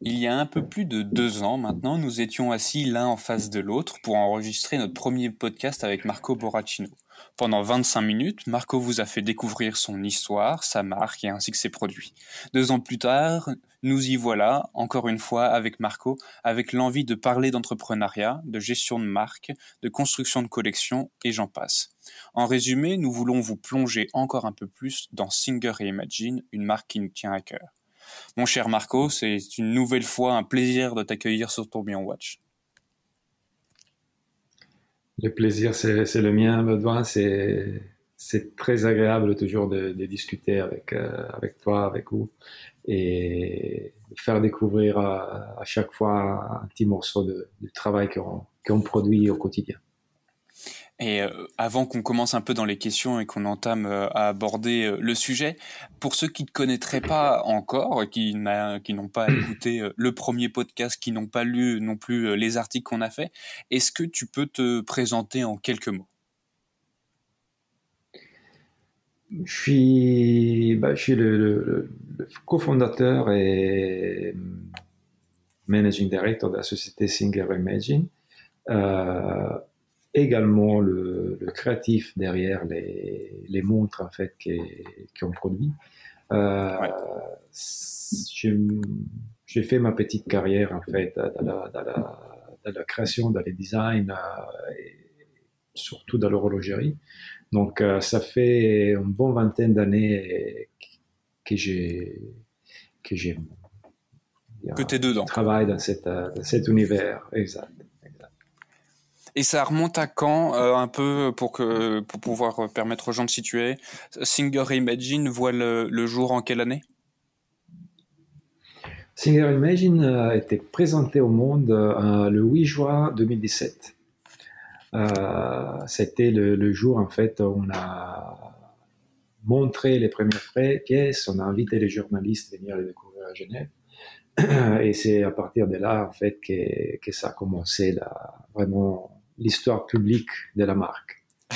Il y a un peu plus de deux ans maintenant, nous étions assis l'un en face de l'autre pour enregistrer notre premier podcast avec Marco Borracino. Pendant 25 minutes, Marco vous a fait découvrir son histoire, sa marque et ainsi que ses produits. Deux ans plus tard, nous y voilà, encore une fois avec Marco, avec l'envie de parler d'entrepreneuriat, de gestion de marque, de construction de collection et j'en passe. En résumé, nous voulons vous plonger encore un peu plus dans Singer et Imagine, une marque qui nous tient à cœur. Mon cher Marco, c'est une nouvelle fois un plaisir de t'accueillir sur Tourbillon Watch. Le plaisir, c'est le mien, Baudouin. C'est très agréable toujours de, discuter avec, euh, avec toi, avec vous, et faire découvrir à, chaque fois un petit morceau de, travail qu'on produit au quotidien. Et euh, avant qu'on commence un peu dans les questions et qu'on entame euh, à aborder euh, le sujet, pour ceux qui ne connaîtraient pas encore, qui n'ont pas écouté le premier podcast, qui n'ont pas lu non plus les articles qu'on a fait, est-ce que tu peux te présenter en quelques mots? Je suis, bah, je suis le, cofondateur et managing director de la société Singer Imagine. Euh, également le, créatif derrière les, les, montres en fait qu'on produit. Euh, J'ai fait ma petite carrière en fait dans la, dans la, dans la création, dans les designs, euh, et surtout dans l'horlogerie. Donc euh, ça fait une bonne vingtaine d'années que j'ai que j'ai que t'es dedans. Travaille dans, cette, dans cet univers, exact. Et ça remonte à quand, euh, un peu pour que pour pouvoir permettre aux gens de situer? Singer Imagine voit le, jour en quelle année? Singer Imagine a été présenté au monde euh, le 8 juin 2017. Euh, c'était le, jour en fait où on a montré les premières pièces, on a invité les journalistes à venir les découvrir à Genève. Et c'est à partir de là en fait que, que ça a commencé là, vraiment l'histoire publique de la marque.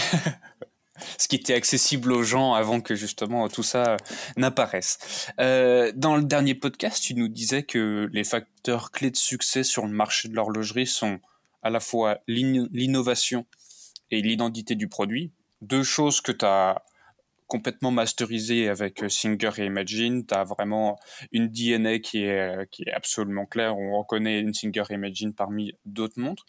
Ce qui était accessible aux gens avant que justement tout ça n'apparaisse. Euh, dans le dernier podcast, tu nous disais que les facteurs clés de succès sur le marché de l'horlogerie sont à la fois l'innovation et l'identité du produit. Deux choses que tu as complètement masterisées avec Singer et Imagine. Tu as vraiment une DNA qui est, qui est absolument claire. On reconnaît une Singer et Imagine parmi d'autres montres.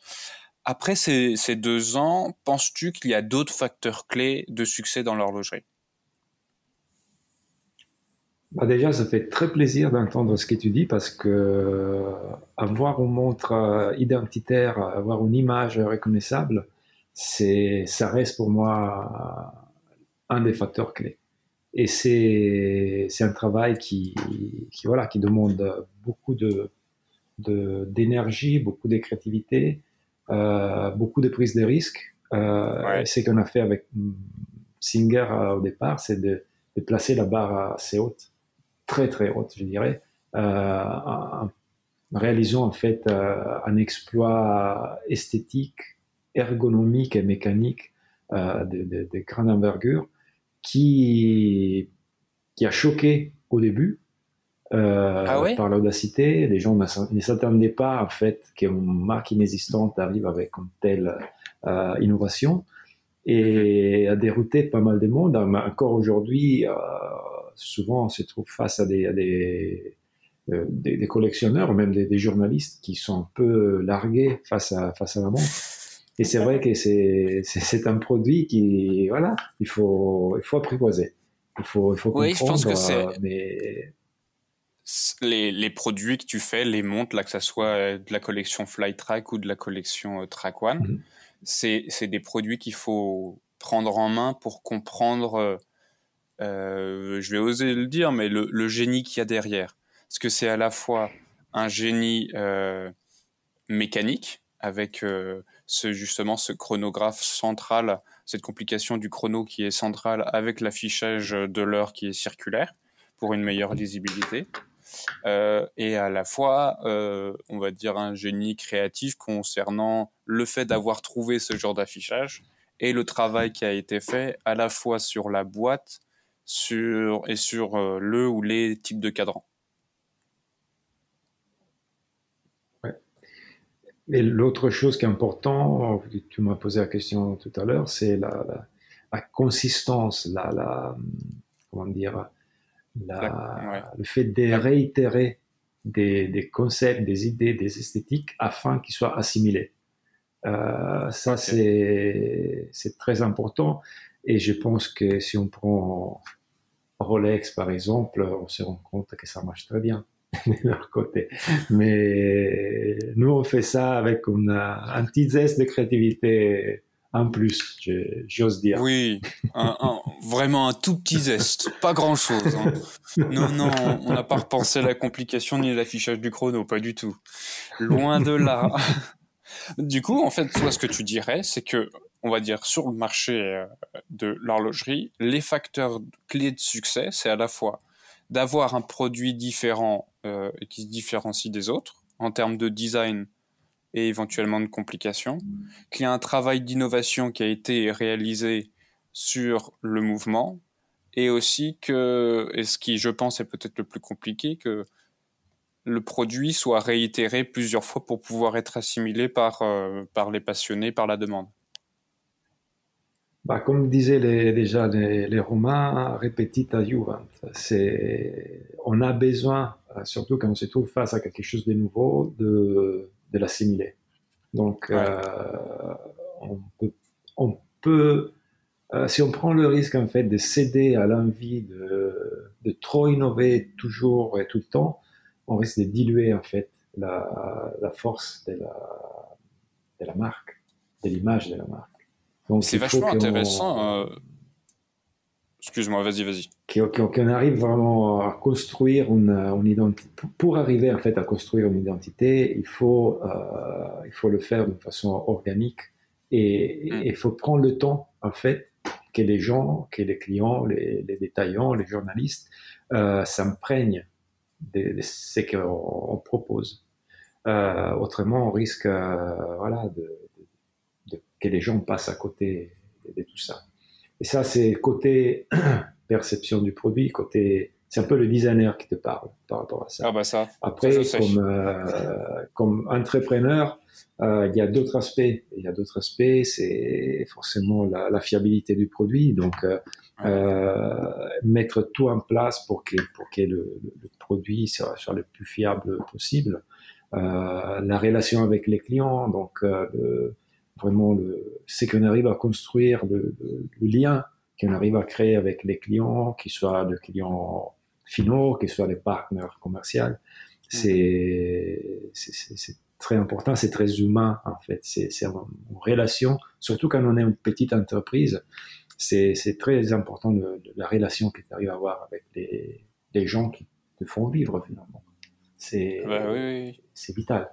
Après ces, deux ans, penses-tu qu'il y a d'autres facteurs clés de succès dans l'horlogerie? Bah déjà, ça fait très plaisir d'entendre ce que tu dis parce que euh, avoir une montre euh, identitaire, avoir une image reconnaissable, c'est, ça reste pour moi un des facteurs clés. Et c'est, c'est un travail qui, voilà, qui demande beaucoup de, d'énergie, beaucoup de créativité, euh, beaucoup de prises de risques. Euh, Ce qu'on a fait avec Singer euh, au départ, c'est de, de, placer la barre assez haute, très très haute, je dirais, en réalisant en fait un exploit esthétique, ergonomique et mécanique de, de, de, grande envergure qui, qui a choqué au début, euh, ah par l'audacité. Les gens ne s'attendaient pas en fait qu'une marque inexistante arrive avec une telle euh, innovation et a dérouté pas mal de monde. Encore aujourd'hui, euh, souvent on se trouve face à des, des, des, collectionneurs, même des, journalistes qui sont un peu largués face à, face à la montre. Et c'est vrai que c'est un produit qui, voilà, il faut, il faut apprivoiser. Il faut, il faut comprendre. Oui, je pense que c'est. Mais les, les, produits que tu fais, les montres, là, que ça soit euh, de la collection Flytrack ou de la collection euh, Track One, mhm. c'est des produits qu'il faut prendre en main pour comprendre, euh, je vais oser le dire, mais le, le génie qu'il y a derrière. Parce que c'est à la fois un génie euh, mécanique, avec euh, ce, justement ce chronographe central, cette complication du chrono qui est centrale avec l'affichage de l'heure qui est circulaire pour une meilleure lisibilité. Euh, et à la fois, euh, on va dire, un génie créatif concernant le fait d'avoir trouvé ce genre d'affichage et le travail qui a été fait à la fois sur la boîte sur, et sur euh, le ou les types de cadrans. Et l'autre chose qui est importante, tu m'as posé la question tout à l'heure, c'est la, la, consistance, la, la, comment dire, le fait de réitérer des, des, concepts, des idées, des esthétiques afin qu'ils soient assimilés. Euh, ça, c'est très important. Et je pense que si on prend Rolex, par exemple, on se rend compte que ça marche très bien de leur côté. Mais nous, on fait ça avec une, un petit zeste de créativité en plus, j'ose dire. Oui, vraiment un tout petit zeste, pas grand-chose. Hein. Non, non, on n'a pas repensé la complication ni l'affichage du chrono, pas du tout. Loin de là. Du coup, en fait, toi, ce que tu dirais, c'est que, on va dire, sur le marché euh, de l'horlogerie, les facteurs clés de succès, c'est à la fois d'avoir un produit différent euh, qui se différencie des autres en termes de design et éventuellement de complications, qu'il y a un travail d'innovation qui a été réalisé sur le mouvement, et aussi que, et ce qui je pense est peut-être le plus compliqué, que le produit soit réitéré plusieurs fois pour pouvoir être assimilé par, euh, par les passionnés, par la demande. Bah, comme disaient déjà les, les Romains, repetita juvent. On a besoin, euh, surtout quand on se trouve face à quelque chose de nouveau, de, de l'assimiler. Donc, euh, on peut, on peut si on prend le risque en fait de céder à l'envie de, de trop innover toujours et tout le temps, on risque de diluer en fait la, la force de la, de la marque, de l'image de la marque. C'est vachement intéressant. Euh, excuse-moi, vas-y, vas-y. Qu'on arrive vraiment à construire une, une, identité. Pour arriver en fait à construire une identité, il faut, euh, il faut le faire de façon organique et mm. il faut prendre le temps en fait que les gens, que les clients, les, les détaillants, les journalistes euh, s'imprègnent de, ce qu'on propose. Euh, autrement, on risque euh, voilà, de, que les gens passent à côté de, tout ça. Et ça, c'est côté perception du produit, côté c'est un peu le designer qui te parle par rapport à ça. Ah bah ça. Après, comme, euh, comme entrepreneur, euh, il y a d'autres aspects. Il y a d'autres aspects, c'est forcément la, fiabilité du produit. Donc, euh, mettre tout en place pour que, pour que le, produit soit, soit, le plus fiable possible. la relation avec les clients, donc vraiment le, c'est qu'on arrive à construire le, le lien qu'on arrive à créer avec les clients, qu'ils soient des clients finaux, qu'ils soient des partenaires commerciaux. C'est, c'est, très important, c'est très humain en fait. C'est, c'est une, relation, surtout quand on est une petite entreprise, c'est, c'est très important la relation que tu arrives à avoir avec les, les gens qui te font vivre finalement. C'est, bah oui, c'est vital.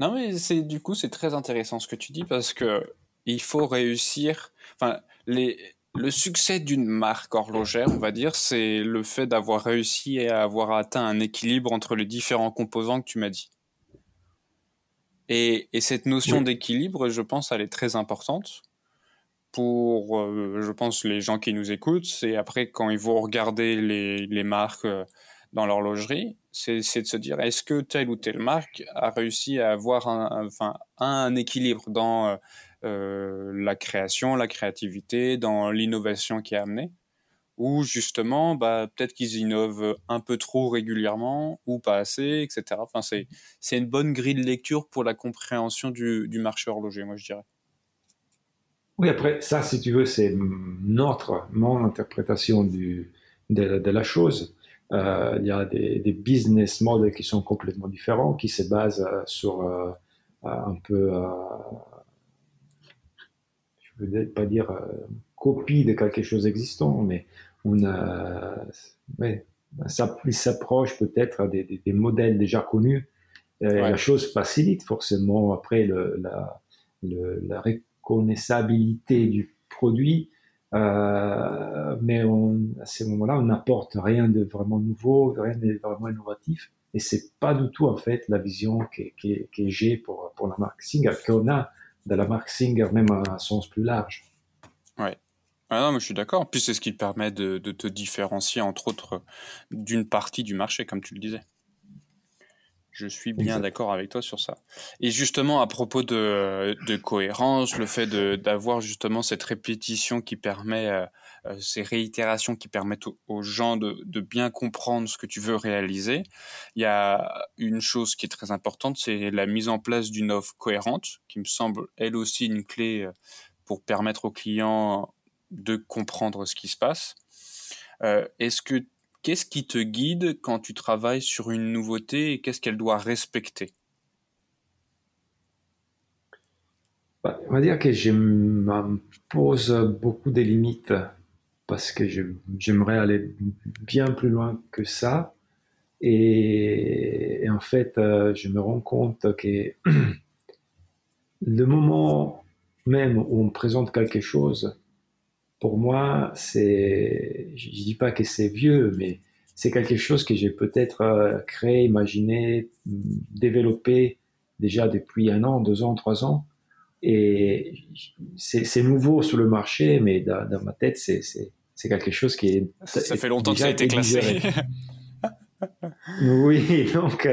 Non mais c'est du coup c'est très intéressant ce que tu dis parce que il faut réussir. Enfin les le succès d'une marque horlogère, on va dire, c'est le fait d'avoir réussi à avoir atteint un équilibre entre les différents composants que tu m'as dit. Et, cette notion d'équilibre, je pense, elle est très importante pour, euh, je pense, les gens qui nous écoutent. C'est après, quand ils vont regarder les, marques euh, dans l'horlogerie, c'est de se dire, est-ce que telle ou telle marque a réussi à avoir un, enfin, un équilibre dans... Euh, euh, la création, la créativité, dans l'innovation qui est amenée, ou justement, bah, peut-être qu'ils innovent un peu trop régulièrement ou pas assez, etc. Enfin, c'est, une bonne grille de lecture pour la compréhension du, du marché horloger, moi je dirais. Oui, après, ça, si tu veux, c'est notre, mon interprétation de, de la chose. Euh, il y a des, des, business models qui sont complètement différents, qui se basent euh, sur un peu je ne veux pas dire euh, copie de quelque chose existant, mais on a, ouais, ça s'approche peut-être à des, des, modèles déjà connus. Euh, la chose facilite forcément après le, la, le, la reconnaissabilité du produit, euh, mais à ce moment-là, on n'apporte rien de vraiment nouveau, rien de vraiment innovatif. Et c'est pas du tout en fait la vision que, j'ai pour, la marque Singer, qu'on a de la marque Singer, même à un sens plus large. Ouais. Ah non, mais je suis d'accord. Puis c'est ce qui permet de, te différencier, entre autres, d'une partie du marché, comme tu le disais. Je suis bien d'accord avec toi sur ça. Et justement, à propos de, de cohérence, le fait d'avoir justement cette répétition qui permet, euh, euh, ces réitérations qui permettent aux, gens de, de, bien comprendre ce que tu veux réaliser, il y a une chose qui est très importante, c'est la mise en place d'une offre cohérente, qui me semble elle aussi une clé euh, pour permettre aux clients de comprendre ce qui se passe. Euh, Est-ce que Qu'est-ce qui te guide quand tu travailles sur une nouveauté et qu'est-ce qu'elle doit respecter? Bah, On va dire que je m'impose beaucoup de limites parce que j'aimerais aller bien plus loin que ça. Et, en fait, euh, je me rends compte que le moment même où on présente quelque chose, pour moi, c'est, je dis pas que c'est vieux, mais c'est quelque chose que j'ai peut-être euh, créé, imaginé, développé déjà depuis un an, deux ans, trois ans. Et c'est nouveau sur le marché, mais dans, ma tête, c'est quelque chose qui est. Ça fait longtemps que ça a été classé. oui, donc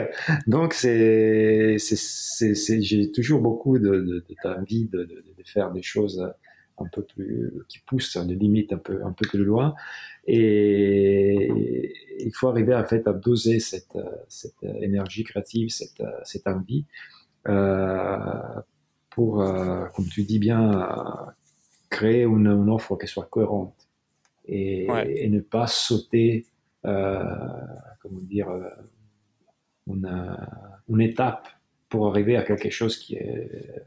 donc c'est j'ai toujours beaucoup d'envie de, de, de, de, faire des choses un peu plus, qui pousse les limites un peu, un peu plus loin. Et il faut arriver en fait à doser cette, cette énergie créative, cette, cette envie, euh, pour, euh, comme tu dis bien, créer une, offre qui soit cohérente et, et ne pas sauter, euh, comment dire, une, une étape pour arriver à quelque chose qui est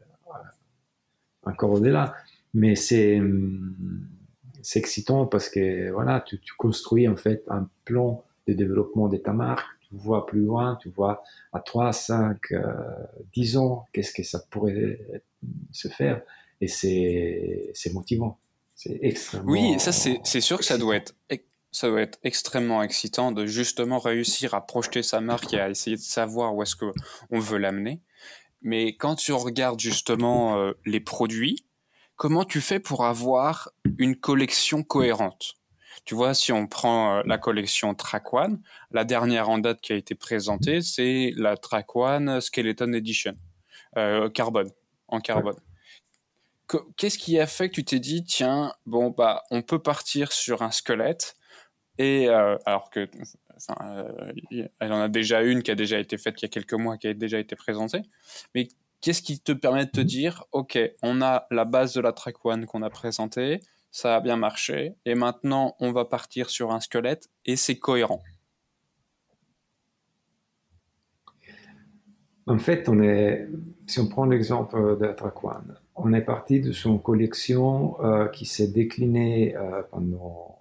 encore au-delà. Mais c'est c'est excitant parce que voilà, tu, construis en fait un plan de développement de ta marque. Tu vois plus loin, tu vois à 3, 5, 10 ans, qu'est-ce que ça pourrait se faire. Et c'est motivant. C'est extrêmement. Oui, ça c'est sûr que ça doit être ça doit être extrêmement excitant de justement réussir à projeter sa marque et à essayer de savoir où est-ce que on veut l'amener. Mais quand tu regardes justement euh, les produits, comment tu fais pour avoir une collection cohérente? Tu vois, si on prend euh, la collection Track One, la dernière en date qui a été présentée, c'est la Track One Skeleton Edition, euh, carbone, en carbone. Qu'est-ce qui a fait que tu t'es dit, tiens, bon, bah, on peut partir sur un squelette, et euh, alors que, euh, elle en a déjà une qui a déjà été faite il y a quelques mois, qui a déjà été présentée, mais qu'est-ce qui te permet de te dire, OK, on a la base de la Track One qu'on a présentée, ça a bien marché, et maintenant on va partir sur un squelette, et c'est cohérent. En fait, on est, si on prend l'exemple de la Track One, on est parti de son collection euh, qui s'est déclinée euh, pendant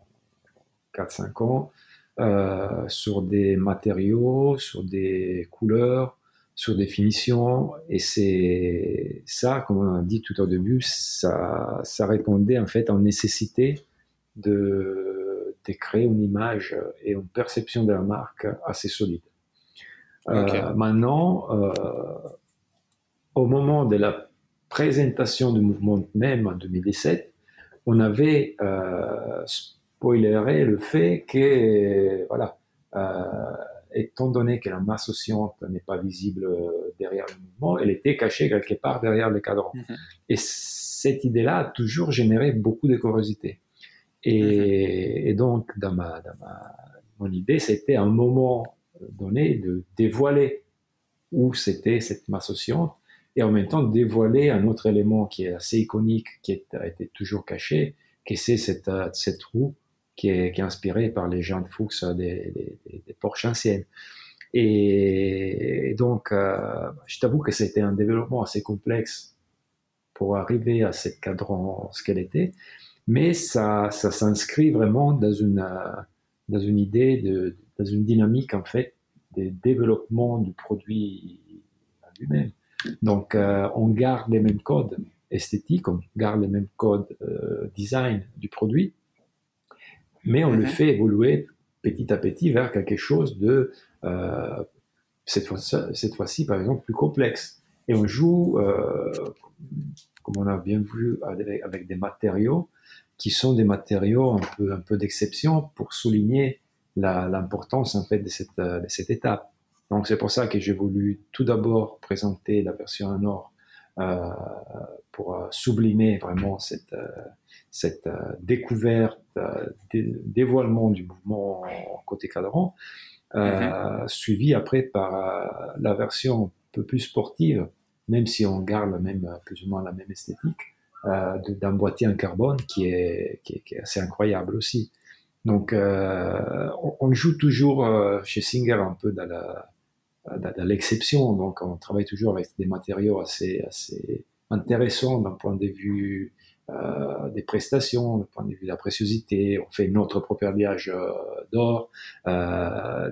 4-5 ans euh, sur des matériaux, sur des couleurs, sur définition. Et c'est ça, comme on a dit tout au début, ça, ça répondait en fait en nécessité de, de créer une image et une perception de la marque assez solide. Euh, maintenant, euh, au moment de la présentation du mouvement même en 2017, on avait euh, spoiléré le fait que, voilà, euh, étant donné que la masse oscillante n'est pas visible euh, derrière le mouvement, elle était cachée quelque part derrière le cadran. Mhm. Et cette idée-là a toujours généré beaucoup de curiosité. Et, mhm. et donc, dans, ma, dans ma, mon idée, c'était un moment donné de dévoiler où c'était cette masse oscillante et en même temps dévoiler un autre élément qui est assez iconique, qui a été toujours caché, qui c'est cette, cette roue qui est, inspiré par les gens de Fuchs des, des, des Porsche anciennes. Et, donc, euh, je t'avoue que c'était un développement assez complexe pour arriver à cette cadran ce qu'elle était, mais ça, ça s'inscrit vraiment dans une, dans une idée, de, dans une dynamique en fait des développements du produit lui-même. Donc, euh, on garde les mêmes codes esthétiques, on garde les mêmes codes euh, design du produit, mais on le mhm. fait évoluer petit à petit vers quelque chose de, euh, cette fois-ci, fois par exemple, plus complexe. Et on joue, euh, comme on a bien vu, avec, avec, des matériaux qui sont des matériaux un peu, un peu d'exception pour souligner l'importance en fait de cette, de cette étape. Donc c'est pour ça que j'ai voulu tout d'abord présenter la version en or pour euh, sublimer vraiment cette, euh, cette découverte, dévoilement du mouvement côté cadran, mm-hmm. suivi après par la version un peu plus sportive, même si on garde même, plus ou moins la même esthétique, d'un boîtier en carbone qui est, qui est, assez incroyable aussi. Donc, on, joue toujours chez Singer un peu dans la, dans l'exception. Donc, on travaille toujours avec des matériaux assez, assez intéressants d'un point de vue euh, des prestations, d'un point de vue de la préciosité. On fait notre propre habillage euh, d'or. Euh,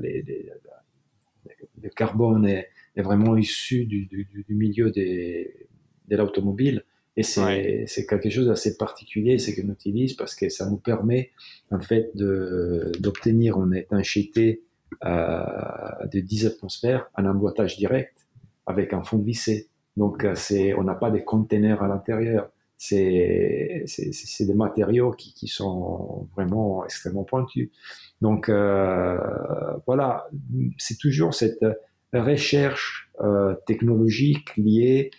le carbone est, est, vraiment issu du, du, du milieu des, de l'automobile. Et c'est quelque chose d'assez particulier, c'est qu'on utilise parce que ça nous permet en fait d'obtenir une étanchéité euh, de 10 atmosphères un emboîtage direct avec un fond vissé. Donc, euh, c'est, on n'a pas des containers à l'intérieur. C'est, c'est, des matériaux qui, qui, sont vraiment extrêmement pointus. Donc, euh, voilà, c'est toujours cette recherche euh, technologique liée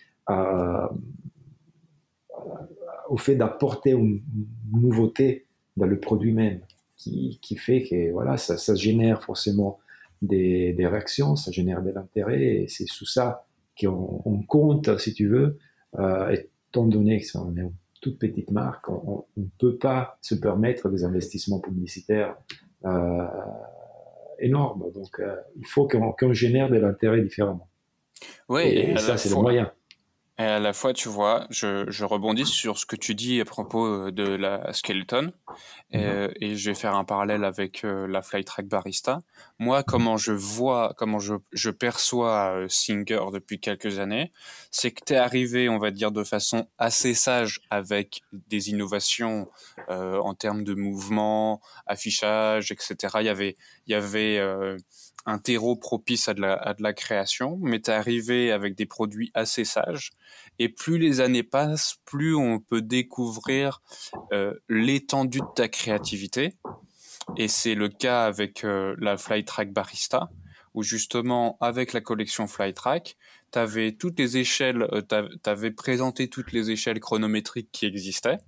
au fait d'apporter une nouveauté dans le produit même qui, qui fait que voilà, ça, ça génère forcément des, des, réactions, ça génère de l'intérêt, et c'est sous ça qu'on on compte, si tu veux, euh, étant donné que on est une toute petite marque, on ne peut pas se permettre des investissements publicitaires euh, énormes. Donc, euh, il faut qu'on génère de l'intérêt différemment. Oui, et ça, c'est le moyen. Et à la fois, tu vois, je, je, rebondis sur ce que tu dis à propos euh, de la Skeleton, et, mhm. et je vais faire un parallèle avec euh, la Flytrack Barista. Moi, comment je vois, comment je, je perçois euh, Singer depuis quelques années, c'est que tu es arrivé, on va dire, de façon assez sage avec des innovations euh, en termes de mouvement, affichage, etc. Il y avait, il y avait un terreau propice à de la, à de la création, mais tu es arrivé avec des produits assez sages. Et plus les années passent, plus on peut découvrir euh, l'étendue de ta créativité. Et c'est le cas avec euh, la Flytrack Barista, où justement, avec la collection Flytrack, tu toutes les échelles, euh, tu avais présenté toutes les échelles chronométriques qui existaient.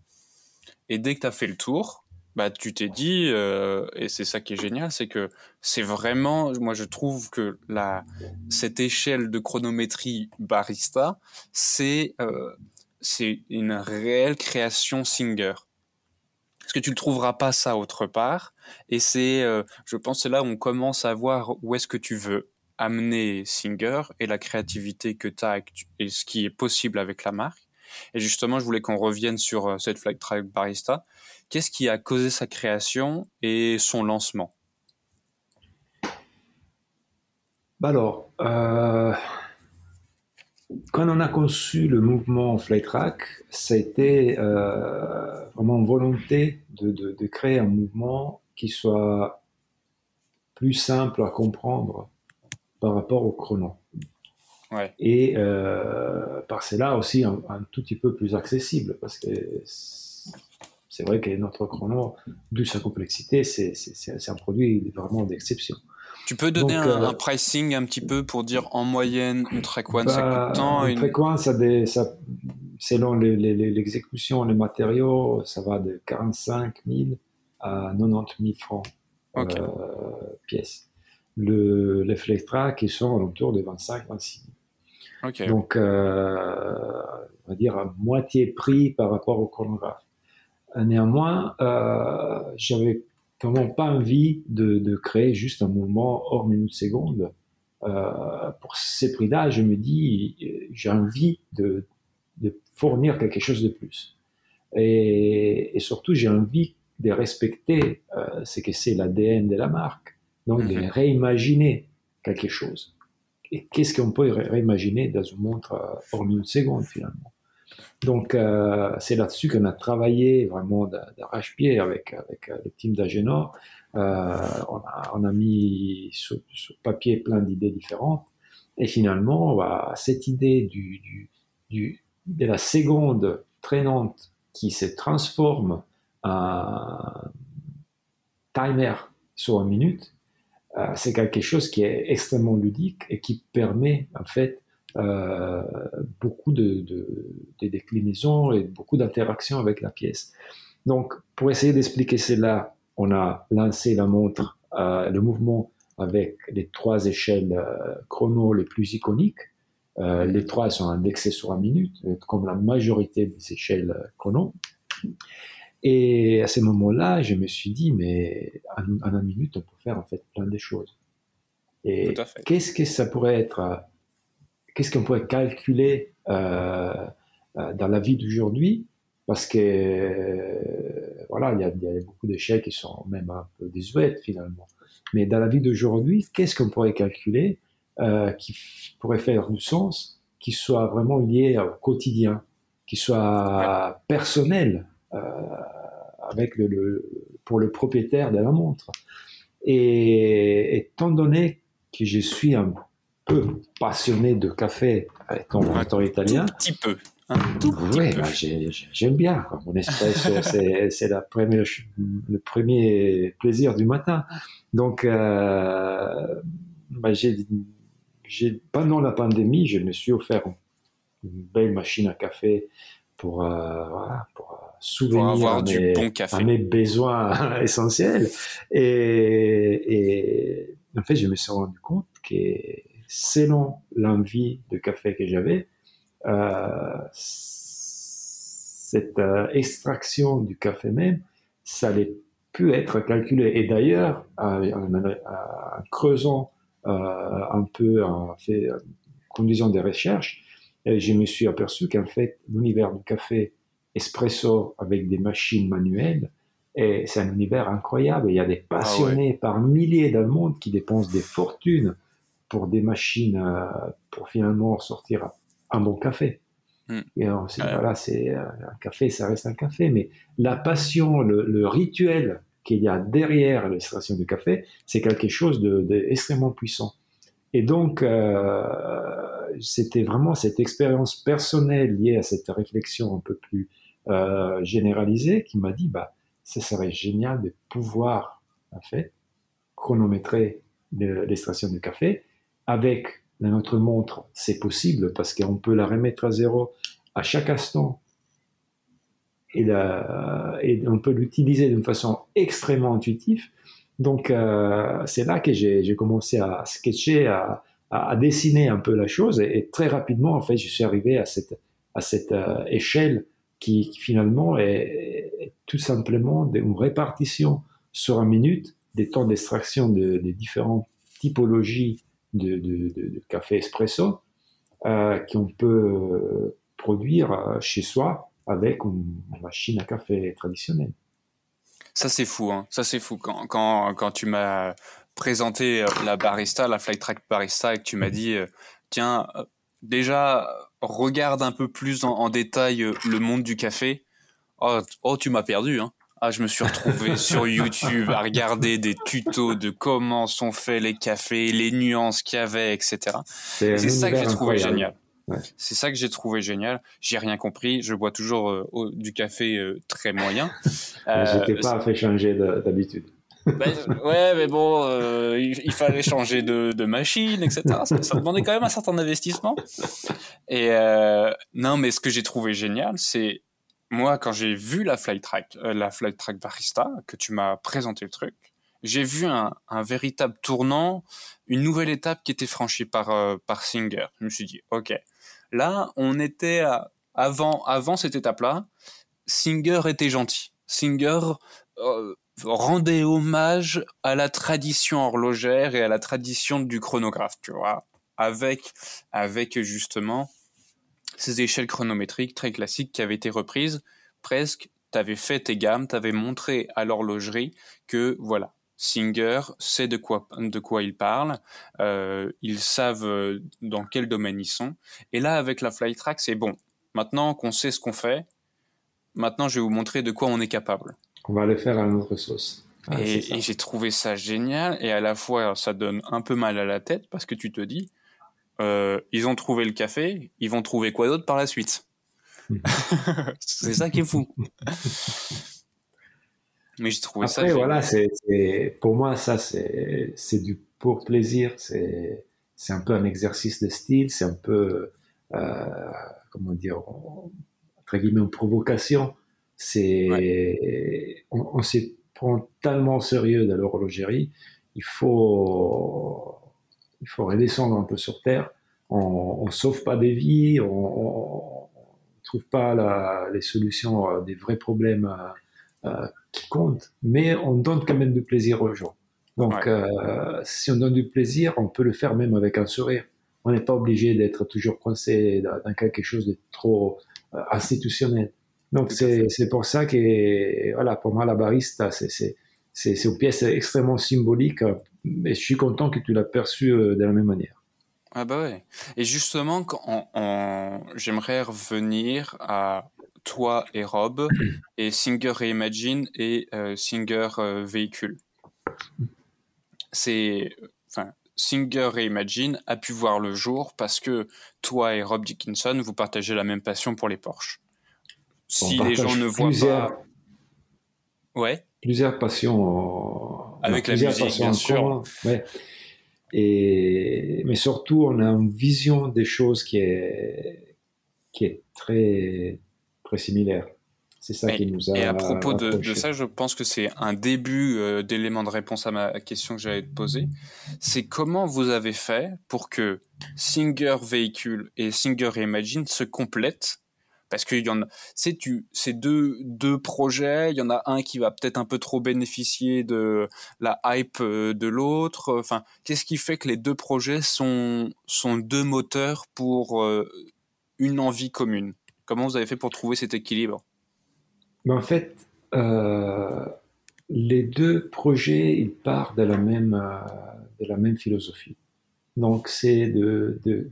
Et dès que tu as fait le tour, bah, tu t'es dit, euh, et c'est ça qui est génial, c'est que c'est vraiment, moi je trouve que la, cette échelle de chronométrie barista, c'est euh, c'est une réelle création Singer. Parce que tu ne trouveras pas ça autre part. Et c'est, euh, je pense, c'est là où on commence à voir où est-ce que tu veux amener Singer et la créativité que tu as et ce qui est possible avec la marque. Et justement, je voulais qu'on revienne sur cette Flag Track Barista. Qu'est-ce qui a causé sa création et son lancement? Bah Alors, euh, quand on a conçu le mouvement Flytrack, ça a été euh, vraiment une volonté de, de, créer un mouvement qui soit plus simple à comprendre par rapport au chrono. Et euh, par cela aussi un, tout petit peu plus accessible, parce que c'est vrai que notre chrono, d'où sa complexité, c'est un produit vraiment d'exception. Tu peux donner un, euh, pricing un petit peu pour dire en moyenne une track one ça bah, coûte tant Une track one, ça, ça, selon l'exécution, les, matériaux, ça va de 45 000 à 90 000 francs euh, pièce. Le, les flex track, ils sont autour de 25-26 000. Donc, euh, on va dire à moitié prix par rapport au chronographe. Néanmoins, euh, j'avais vraiment pas envie de, de, créer juste un mouvement hors minute seconde. Euh, pour ces prix-là, je me dis, j'ai envie de, de, fournir quelque chose de plus. Et, et surtout, j'ai envie de respecter euh, ce que c'est l'ADN de la marque, donc de mhm. réimaginer quelque chose et qu'est-ce qu'on peut réimaginer dans une montre euh, hors minute seconde finalement? Donc euh, c'est là-dessus qu'on a travaillé vraiment d'arrache-pied avec, avec euh, le team d'Agenor. Euh, on, a, on, a, mis sur, papier plein d'idées différentes. Et finalement, bah, cette idée du, de la seconde traînante qui se transforme en timer sur une minute, c'est quelque chose qui est extrêmement ludique et qui permet en fait beaucoup de, de, déclinaisons et beaucoup d'interactions avec la pièce. Donc, pour essayer d'expliquer cela, on a lancé la montre, le mouvement avec les trois échelles chrono les plus iconiques. les trois sont indexées sur un minute, comme la majorité des échelles chrono. Et à ce moment-là, je me suis dit, mais en, une minute, on peut faire en fait plein de choses. Et qu'est-ce que ça pourrait être Qu'est-ce qu'on pourrait calculer euh, euh, dans la vie d'aujourd'hui? Parce que euh, voilà, il y, a, beaucoup d'échecs qui sont même un peu désuètes finalement. Mais dans la vie d'aujourd'hui, qu'est-ce qu'on pourrait calculer qui pourrait faire du sens, qui soit vraiment lié au quotidien, qui soit personnel euh, avec le, pour le propriétaire de la montre? Et étant donné que je suis un peu passionné de café, étant un italien. Un petit peu. oui, bah, j'aime bien. Mon espresso, c'est le premier plaisir du matin. Donc, euh, bah, pendant la pandémie, je me suis offert une belle machine à café pour, euh, voilà, pour euh, souvenir à, mes, bon à, mes, besoins essentiels. Et, et, en fait, je me suis rendu compte que selon l'envie de café que j'avais, euh, cette euh, extraction du café même, ça allait pu être calculé. Et d'ailleurs, en, creusant un peu, en, fait, en conduisant des recherches, je me suis aperçu qu'en fait, l'univers du café espresso avec des machines manuelles, c'est un univers incroyable. Il y a des ah passionnés par milliers dans le monde qui dépensent des fortunes pour des machines euh, pour finalement sortir un bon café. Hmm. Et voilà, c'est euh, un café, ça reste un café, mais la passion, le, rituel qu'il y a derrière l'extraction du café, c'est quelque chose d'extrêmement puissant. Et donc, euh, c'était vraiment cette expérience personnelle liée à cette réflexion un peu plus euh, généralisée qui m'a dit, bah, ça serait génial de pouvoir, en fait, chronométrer l'extraction du café. Avec notre montre, c'est possible parce qu'on peut la remettre à zéro à chaque instant et, on peut l'utiliser d'une façon extrêmement intuitive. Donc, euh, c'est là que j'ai commencé à sketcher, à, dessiner un peu la chose. Et, très rapidement, en fait, je suis arrivé à cette, euh, échelle qui, finalement est, tout simplement une répartition sur une minute des temps d'extraction de, des différentes typologies de, café espresso euh, qu'on peut produire chez soi avec une machine à café traditionnelle. Ça, c'est fou. Hein. Ça, c'est fou. Quand, quand, quand tu m'as présenté euh, la barista, la Flight Track Barista, et que tu m'as dit, euh, tiens, euh, déjà, regarde un peu plus en, détail le monde du café. Oh, oh tu m'as perdu. Hein. Ah, je me suis retrouvé sur YouTube à regarder des tutos de comment sont faits les cafés, les nuances qu'il y avait, etc. C'est ça que j'ai trouvé génial. C'est ça que j'ai trouvé génial. J'ai rien compris. Je bois toujours euh, du café euh, très moyen. Euh, J'étais pas fait changer d'habitude. Ben, ouais, mais bon, il, fallait changer de, machine, etc. Ça, demandait quand même un certain investissement. Et non, mais ce que j'ai trouvé génial, c'est moi quand j'ai vu la Flight Track, la Flight Track Barista, que tu m'as présenté le truc, j'ai vu un, un, véritable tournant, une nouvelle étape qui était franchie par par Singer. Je me suis dit, ok, Là, on était avant, avant cette étape-là, Singer était gentil. Singer euh, rendait hommage à la tradition horlogère et à la tradition du chronographe, tu vois, avec, avec justement ces échelles chronométriques très classiques qui avaient été reprises. Presque, tu avais fait tes gammes, tu avais montré à l'horlogerie que voilà, Singer sait de quoi, de quoi ils parlent, euh, ils savent euh, dans quel domaine ils sont. Et là, avec la Flytrack, c'est bon. Maintenant qu'on sait ce qu'on fait, maintenant je vais vous montrer de quoi on est capable. On va le faire à notre sauce. et, j'ai trouvé ça génial, et à la fois ça donne un peu mal à la tête parce que tu te dis, euh, ils ont trouvé le café, ils vont trouver quoi d'autre par la suite. C'est ça qui est fou. Mais j'ai trouvé Après, ça. voilà, c'est, pour moi, ça, c'est, du pour plaisir, c'est un peu un exercice de style, c'est un peu, euh, comment dire, entre guillemets, une provocation. C'est, on, on s'y prend tellement au sérieux dans l'horlogerie, il faut, il faut redescendre un peu sur terre. On, ne sauve pas des vies, on, ne trouve pas la, les solutions à des vrais problèmes euh, euh, qui comptent, mais on donne quand même du plaisir aux gens. Donc, euh, si on donne du plaisir, on peut le faire même avec un sourire. On n'est pas obligé d'être toujours coincé dans quelque chose de trop euh, institutionnel. Donc, c'est pour ça que, voilà, pour moi, la barista, c'est une pièce extrêmement symbolique. Et je suis content que tu l'as perçu euh, de la même manière. Ah bah ouais. Et justement, j'aimerais revenir à toi et Rob et Singer Reimagine et Singer Véhicule c'est, enfin, Singer et Imagine a pu voir le jour parce que toi et Rob Dickinson, vous partagez la même passion pour les Porsche. Si les gens ne voient pas. Ouais. Plusieurs passions. Avec la musique, bien sûr. Et, mais surtout, on a une vision des choses qui est, qui est très, très similaire. C'est ça qui nous a. Et à propos de, ça, je pense que c'est un début euh, d'élément de réponse à ma question que j'allais te poser. C'est comment vous avez fait pour que Singer Véhicule et Singer Imagine se complètent parce qu'il y c'est tu, c'est deux, projets. Il y en a un qui va peut-être un peu trop bénéficier de la hype euh, de l'autre. Enfin, qu'est-ce qui fait que les deux projets sont, deux moteurs pour euh, une envie commune? Comment vous avez fait pour trouver cet équilibre? en fait, euh, les deux projets, partent de la même, philosophie. Donc, c'est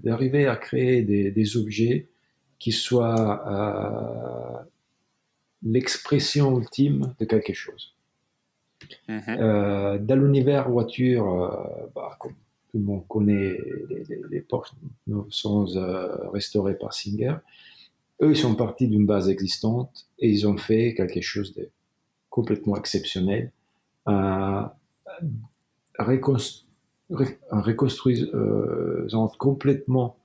d'arriver à créer des, objets qui soient euh, l'expression ultime de quelque chose. Mm-hmm. dans l'univers voiture, bah, comme tout le monde connaît, les, les, les Porsche sont restaurés par Singer. Eux, ils sont partis d'une base existante et ils ont fait quelque chose de complètement exceptionnel, euh, en reconstruisant complètement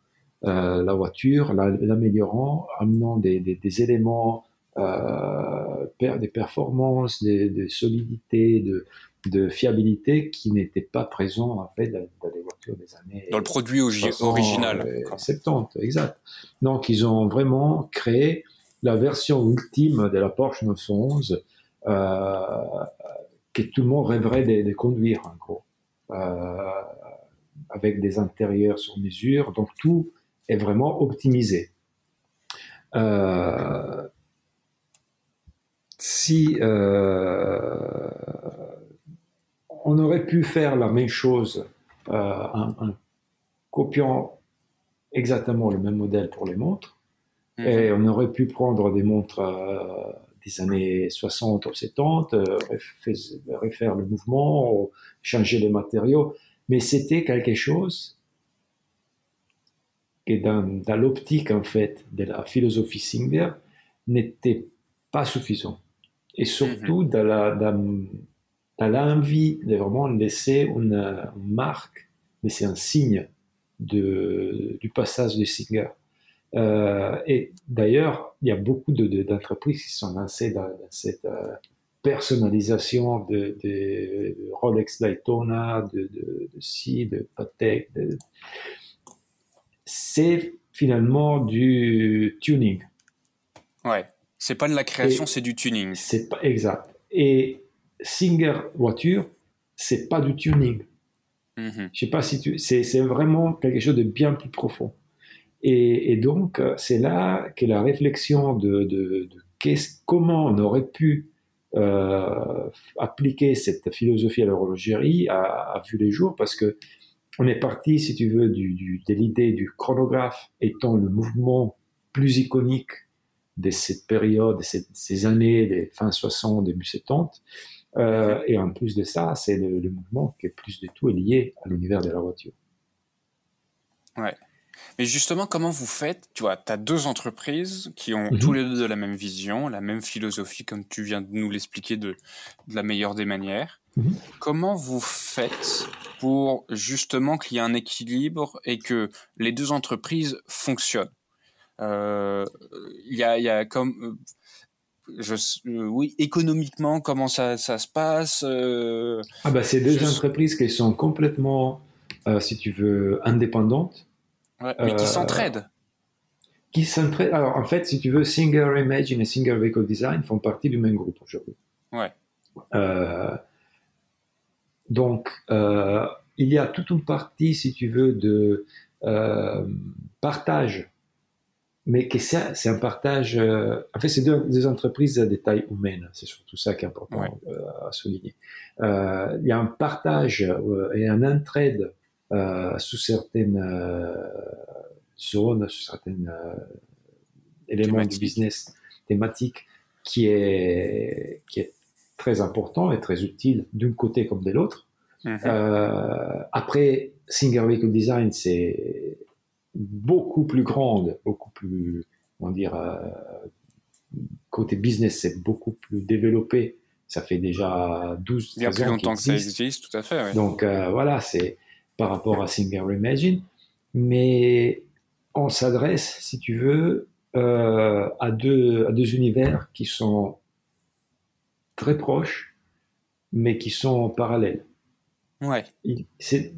euh, la voiture, l'améliorant, amenant des, des, éléments, euh, des performances, des, de solidité, de, de fiabilité qui n'étaient pas présents en fait dans, les voitures des années dans le produit original 70 exact. Donc ils ont vraiment créé la version ultime de la Porsche 911 euh, que tout le monde rêverait de, conduire en gros euh, avec des intérieurs sur mesure. Donc tout est vraiment optimisé euh, si euh, on aurait pu faire la même chose euh, en, copiant exactement le même modèle pour les montres. Mhm. Et on aurait pu prendre des montres des années 60 ou 70, euh, refaire le mouvement, changer les matériaux. Mais c'était quelque chose qui, dans, dans l'optique, en fait, de la philosophie Singer, n'était pas suffisant. Et surtout, mhm. dans, la, dans, elle a envie de vraiment laisser une, marque, laisser un signe de, du passage du Singer. Euh, et d'ailleurs, il y a beaucoup d'entreprises qui sont lancées dans, cette euh, personnalisation de, Rolex Daytona, de, de, de de Patek. C'est finalement du tuning. Ouais, c'est pas de la création, c'est du tuning. C'est pas exact. Et Singer voiture, c'est pas du tuning. Mm-hmm. Je sais pas si tu, c'est, vraiment quelque chose de bien plus profond. Et, donc, c'est là que la réflexion de, de, comment on aurait pu euh, appliquer cette philosophie à l'horlogerie a, a, vu les jours parce que on est parti, si tu veux, de l'idée du chronographe étant le mouvement plus iconique de cette période, de ces années, des fin 60, début 70. Euh, et en plus de ça, c'est le, mouvement qui est plus de tout lié à l'univers de la voiture. Ouais. Mais justement, comment vous faites Tu vois, tu as deux entreprises qui ont tous mhm. les deux la même vision, la même philosophie, comme tu viens de nous l'expliquer de, la meilleure des manières. Mhm. Comment vous faites pour justement qu'il y ait un équilibre et que les deux entreprises fonctionnent? Euh, Il y, a, comme... Euh, je, euh, oui, économiquement, comment ça, ça se passe Ah bah, c'est deux entreprises qui sont complètement, si tu veux, indépendantes mais qui euh, s'entraident. Qui s'entraident. Alors, en fait, si tu veux, Singer Imagine et Singer Vehicle Design font partie du même groupe aujourd'hui. Ouais. Euh, donc, euh, il y a toute une partie, si tu veux, de partage mais c'est un partage. en fait, c'est deux, entreprises à des tailles humaines. C'est surtout ça qui est important à souligner. il y a un partage et un entraide euh, sous certaines euh, zones, sous certains euh, éléments du business thématiques qui est, qui est très important et très utile d'un côté comme de l'autre. Mhm. après, Singer Vehicle Design, c'est beaucoup plus grande, beaucoup plus, on dire, côté business, c'est beaucoup plus développé. Ça fait déjà 12 Il y a plus longtemps que ça existe, tout à fait. Donc voilà, c'est par rapport à Singer Imagine, mais on s'adresse, si tu veux, euh, à, deux, à deux univers qui sont très proches, mais qui sont parallèles. Ouais. C'est,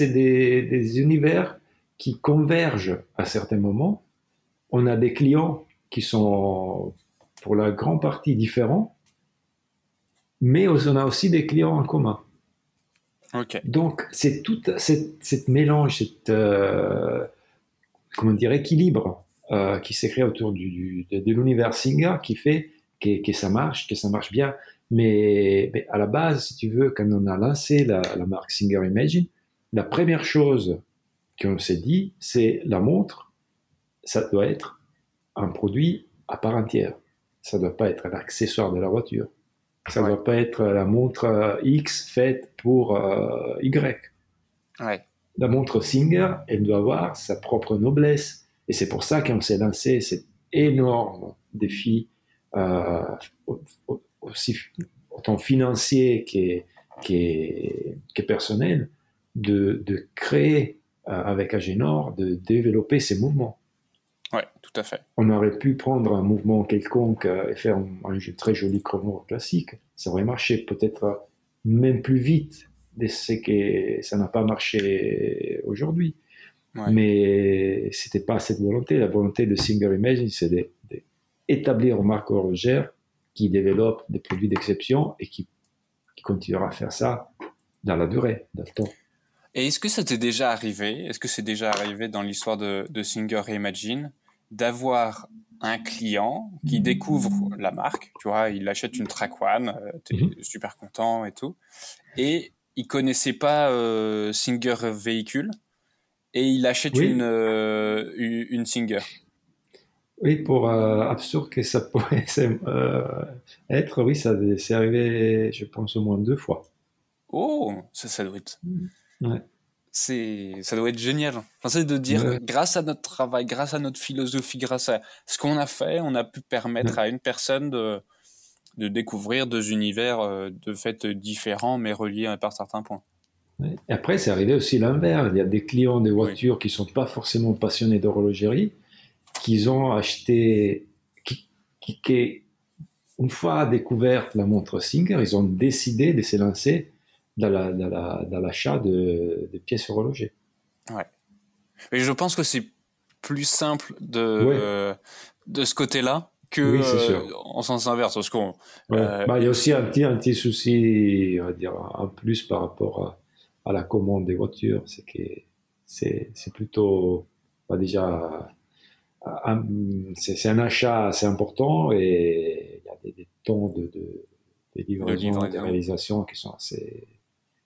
des, univers qui convergent à certains moments. On a des clients qui sont pour la grande partie différents, mais on a aussi des clients en commun. Donc, c'est tout cette, mélange, cette, euh, équilibre euh, qui s'est créé autour de, l'univers Singer qui fait que, ça marche, que ça marche bien. Mais, à la base, si tu veux, quand on a lancé la, marque Singer Imagine, la première chose qu'on s'est dit, c'est la montre, ça doit être un produit à part entière. Ça ne doit pas être un accessoire de la voiture. Ça ne doit pas être la montre euh, X faite pour euh, Y. La montre Singer, elle doit avoir sa propre noblesse. Et c'est pour ça qu'on s'est lancé cet énorme défi, euh, aussi autant financier qu'est personnel, de, de créer avec Agenor, de développer ces mouvements. Oui, tout à fait. On aurait pu prendre un mouvement quelconque euh, et faire un, très joli chrono classique. Ça aurait marché peut-être même plus vite de ce que ça n'a pas marché aujourd'hui. Ouais. Mais c'était pas cette volonté. La volonté de Singer Imagine, c'est d'établir marque horlogère qui développe des produits d'exception et qui, continuera à faire ça dans la durée, dans le temps. Et est-ce que ça t'est déjà arrivé? Est-ce que c'est déjà arrivé dans l'histoire de, de Singer Imagine d'avoir un client qui découvre la marque, tu vois, il achète une Track One, euh, tu es mhm. super content et tout, et il connaissait pas euh, Singer véhicule, et il achète une, euh, une Singer. Oui, pour absurde que ça pourrait être, oui, ça c'est arrivé, je pense, au moins deux fois. Oh, ça, ça doit être. Ouais c'est ça doit être génial. Enfin, c'est de dire grâce à notre travail, grâce à notre philosophie, grâce à ce qu'on a fait, on a pu permettre à une personne de de découvrir deux univers euh, de fait différents mais reliés par certains points. Et après, c'est arrivé aussi l'inverse. Il y a des clients des voitures qui sont pas forcément passionnés d'horlogerie, qui ont acheté, qui, qui, une fois découvert la montre Singer, ils ont décidé de se lancer dans l'achat de, pièces horlogères. Ouais. Mais je pense que c'est plus simple de, de ce côté-là que euh, en sens inverse. Parce qu'on, euh, bah, il y a aussi un petit, un petit souci, on va dire, en plus par rapport à, la commande des voitures, c'est que c'est, plutôt bah, déjà c'est, un achat assez important et il y a des, temps de, de, de livraison, de réalisation qui sont assez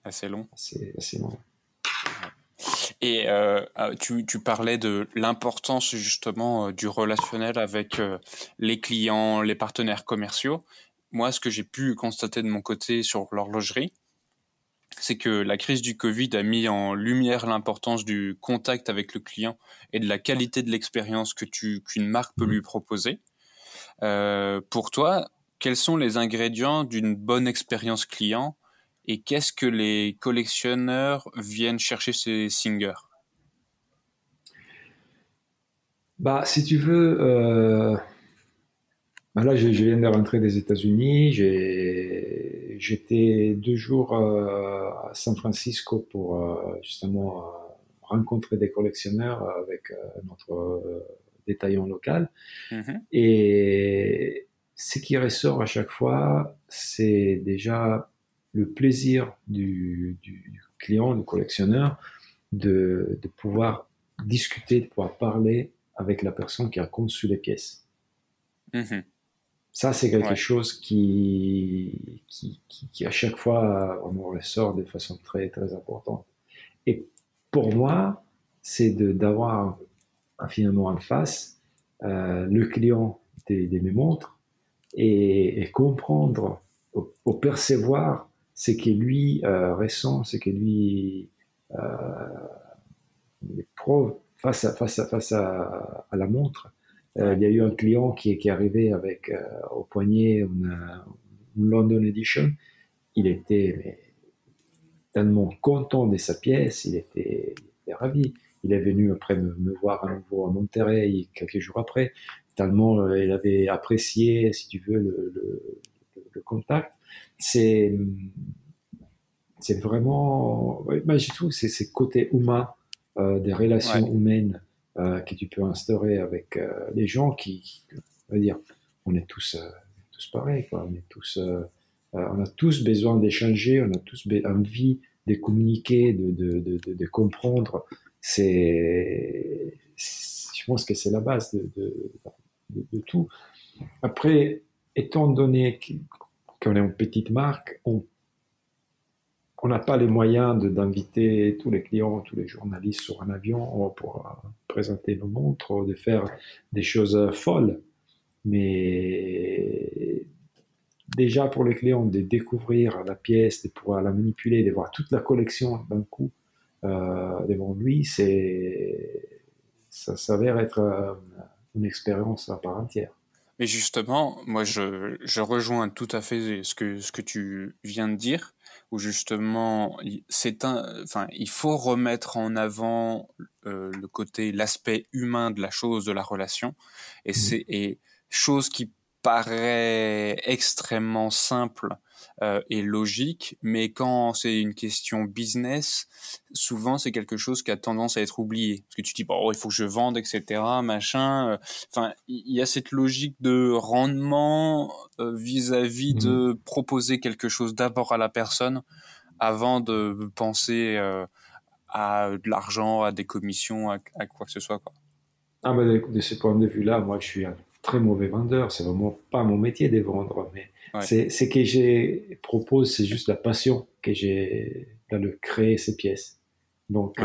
Assez long. C'est assez long. Et euh, euh, tu, tu, parlais de l'importance justement euh, du relationnel avec les clients, les partenaires commerciaux. Moi, ce que j'ai pu constater de mon côté sur l'horlogerie, c'est que la crise du Covid a mis en lumière l'importance du contact avec le client et de la qualité de l'expérience que tu qu'une marque peut lui proposer. Pour toi, quels sont les ingrédients d'une bonne expérience client et qu'est-ce que les collectionneurs viennent chercher ces singers? Bah, si tu veux, euh, bah là, je, viens de rentrer des États-Unis. J'étais deux jours euh, à San Francisco pour euh, justement rencontrer des collectionneurs avec notre détaillant local. Mm-hmm. Et ce qui ressort à chaque fois, c'est déjà le plaisir du, client, du collectionneur, de, de pouvoir discuter, de pouvoir parler avec la personne qui a conçu les pièces. Mhm. Ça, c'est quelque chose qui, qui, qui, à chaque fois, on ressort de façon très, très importante. Et pour moi, c'est d'avoir finalement en face euh, le client des, mes montres et, comprendre, ou, percevoir ce que lui euh, ressent, ce que lui euh, face à, face à, face à, la montre. Euh, il y a eu un client qui, qui est arrivé avec euh, au poignet une, London Edition. Il était tellement content de sa pièce, il était, ravi. Il est venu après me, voir à nouveau à Monterrey quelques jours après, tellement il avait apprécié, si tu veux, le, contact. C'est c'est vraiment, ouais, trouve, c'est ce côté humain euh, des relations humaines euh, que tu peux instaurer avec euh, les gens qui, on va dire, on est tous, tous pareils, quoi. On est tous, on a tous besoin d'échanger, on a tous envie de communiquer, de, de, de, de comprendre. C'est, je pense que c'est la base de, de, tout. Après, étant donné qu'on est une petite marque, on on n'a pas les moyens d'inviter tous les clients, tous les journalistes sur un avion pour euh, présenter nos montres, de faire des choses folles. Mais déjà pour les clients, de découvrir la pièce, de pouvoir la manipuler, de voir toute la collection d'un coup euh, devant lui, c'est ça s'avère être euh, une expérience à part entière. Mais justement, moi, je, je rejoins tout à fait ce que, ce que tu viens de dire où justement c'est un enfin il faut remettre en avant euh, le côté l'aspect humain de la chose de la relation et mmh. c'est et chose qui paraît extrêmement simple euh, et logique, mais quand c'est une question business, souvent c'est quelque chose qui a tendance à être oublié. Parce que tu dis, bon, oh, il faut que je vende, etc., machin. Euh, enfin, il y a cette logique de rendement euh, vis-à-vis mmh de proposer quelque chose d'abord à la personne avant de penser à de l'argent, à des commissions, à, quoi que ce soit. Quoi. Ah bah de, de ce point de vue-là, moi je suis très mauvais vendeur. C'est vraiment pas mon métier de vendre, mais c'est ce que j'ai propose, c'est juste la passion que j'ai de créer ces pièces. Donc, euh,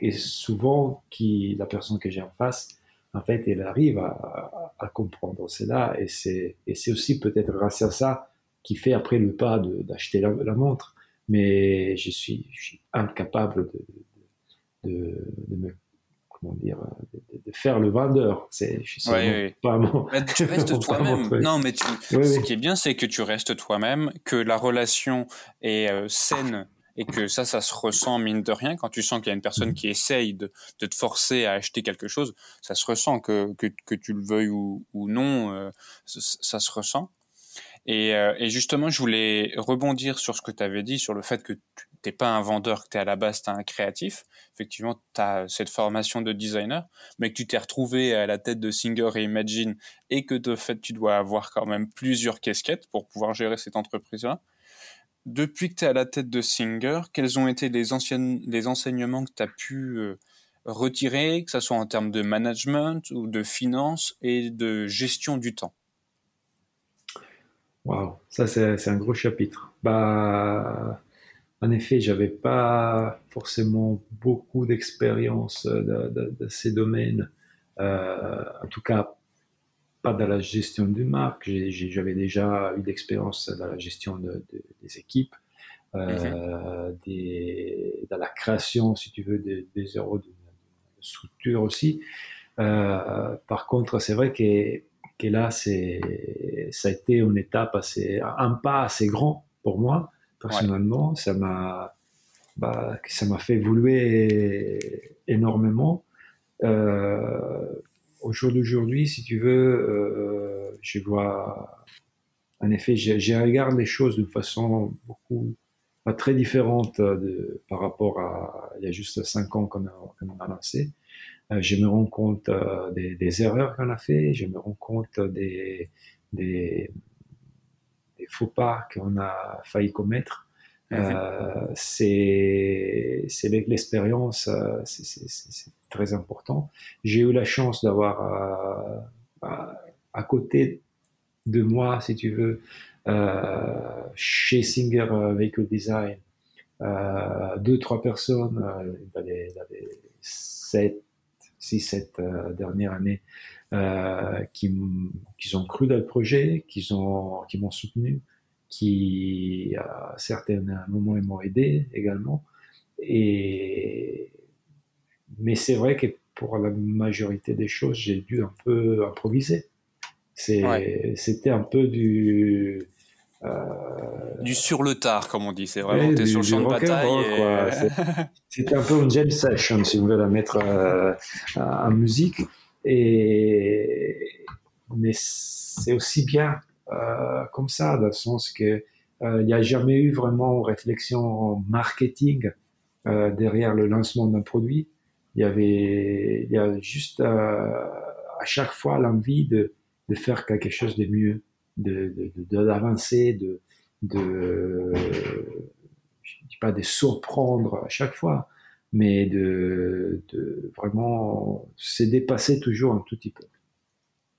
et souvent, qui, la personne que j'ai en face, en fait, elle arrive à, à, comprendre cela, et c'est aussi peut-être grâce à ça qui fait après le pas d'acheter la, la, montre. Mais je suis, je suis incapable de, de, de me comment dire, de, faire le vendeur. C'est, je suis pas mon, Tu restes toi-même. Non, mais tu, ce qui est bien, c'est que tu restes toi-même, que la relation est euh, saine et que ça, ça se ressent mine de rien. Quand tu sens qu'il y a une personne qui essaye de, de, te forcer à acheter quelque chose, ça se ressent que, que, que tu le veuilles ou, ou non, euh, ça, ça, se ressent. Et, euh, et, justement, je voulais rebondir sur ce que tu avais dit, sur le fait que tu n'es pas un vendeur, que tu es à la base, tu un créatif. Effectivement, tu as cette formation de designer, mais que tu t'es retrouvé à la tête de Singer et Imagine et que de fait, tu dois avoir quand même plusieurs casquettes pour pouvoir gérer cette entreprise-là. Depuis que tu es à la tête de Singer, quels ont été les, anciennes, les enseignements que tu as pu euh, retirer, que ce soit en termes de management ou de finance et de gestion du temps? Waouh, ça c'est un gros chapitre. Bah, en effet, j'avais pas forcément beaucoup d'expérience de, ces domaines. Euh, en tout cas, pas dans la gestion d'une marque. J'avais déjà eu d'expérience dans la gestion des équipes. mhm. des, dans la création, si tu veux, des, des euros de, structure aussi. par contre, c'est vrai que, que là, c'est, ça a été une étape assez, un pas assez grand pour moi, personnellement. Ça m'a, bah, ça m'a fait évoluer énormément. Euh, au jour d'aujourd'hui, si tu veux, euh, je vois, en effet, je, regarde les choses de façon beaucoup, pas très différente de, par rapport à il y a juste cinq ans qu'on a, a, lancé. Euh, je me rends compte euh, des, des, erreurs qu'on a fait, je me rends compte des, des, des faux pas qu'on a failli commettre. Euh, c'est l'expérience, euh, c'est très important. J'ai eu la chance d'avoir euh, à côté de moi, si tu veux, chez Singer Vehicle Design, deux, trois personnes dans les, dans les 7, 6, 7 dernières années qui, qui ont cru dans le projet, qui m'ont soutenu, qui, à certains moments, m'ont aidé également. Et, mais c'est vrai que pour la majorité des choses, j'ai dû un peu improviser. C'était un peu du. Euh, du sur le tard, comme on dit. C'est vraiment, tu es sur le champ de bataille. C'était un peu une jam session, si vous voulez la mettre euh, en musique. Et... Mais c'est aussi bien euh, comme ça, dans le sens que euh, il n'y a jamais eu vraiment réflexion marketing euh, derrière le lancement d'un produit. Il y avait, il y a juste à chaque fois l'envie de, de faire quelque chose de mieux, d'avancer, de, de, de, je dis pas de surprendre à chaque fois, mais de, de vraiment se dépasser toujours un tout petit peu.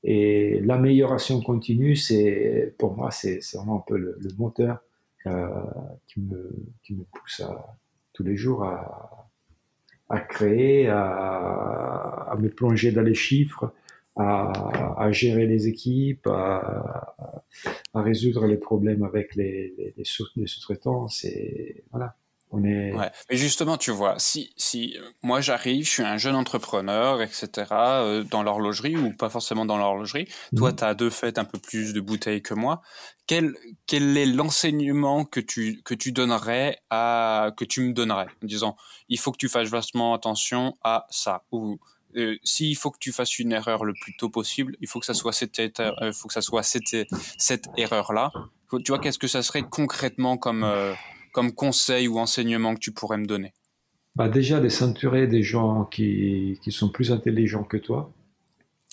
Et l'amélioration continue, c'est pour moi, c'est vraiment un peu le, moteur euh, qui, me, qui me pousse à, tous les jours à, à créer, à, à, me plonger dans les chiffres, à, à gérer les équipes, à, à, résoudre les problèmes avec les, les, les sous-traitants. C'est voilà. On est... Ouais. Mais justement, tu vois, si, si euh, moi j'arrive, je suis un jeune entrepreneur, etc., euh, dans l'horlogerie ou pas forcément dans l'horlogerie, toi, mhm. tu as de fait un peu plus de bouteilles que moi. Quel, quel est l'enseignement que tu, que tu donnerais à, que tu me donnerais? En disant, il faut que tu fasses vastement attention à ça ou euh, s'il faut que tu fasses une erreur le plus tôt possible, il faut que ça soit cette, euh, faut que ça soit cette, cette erreur là. Tu vois, qu'est-ce que ça serait concrètement comme comme conseil ou enseignement que tu pourrais me donner? Bah Déjà, de s'entourer des gens qui, qui, sont plus intelligents que toi.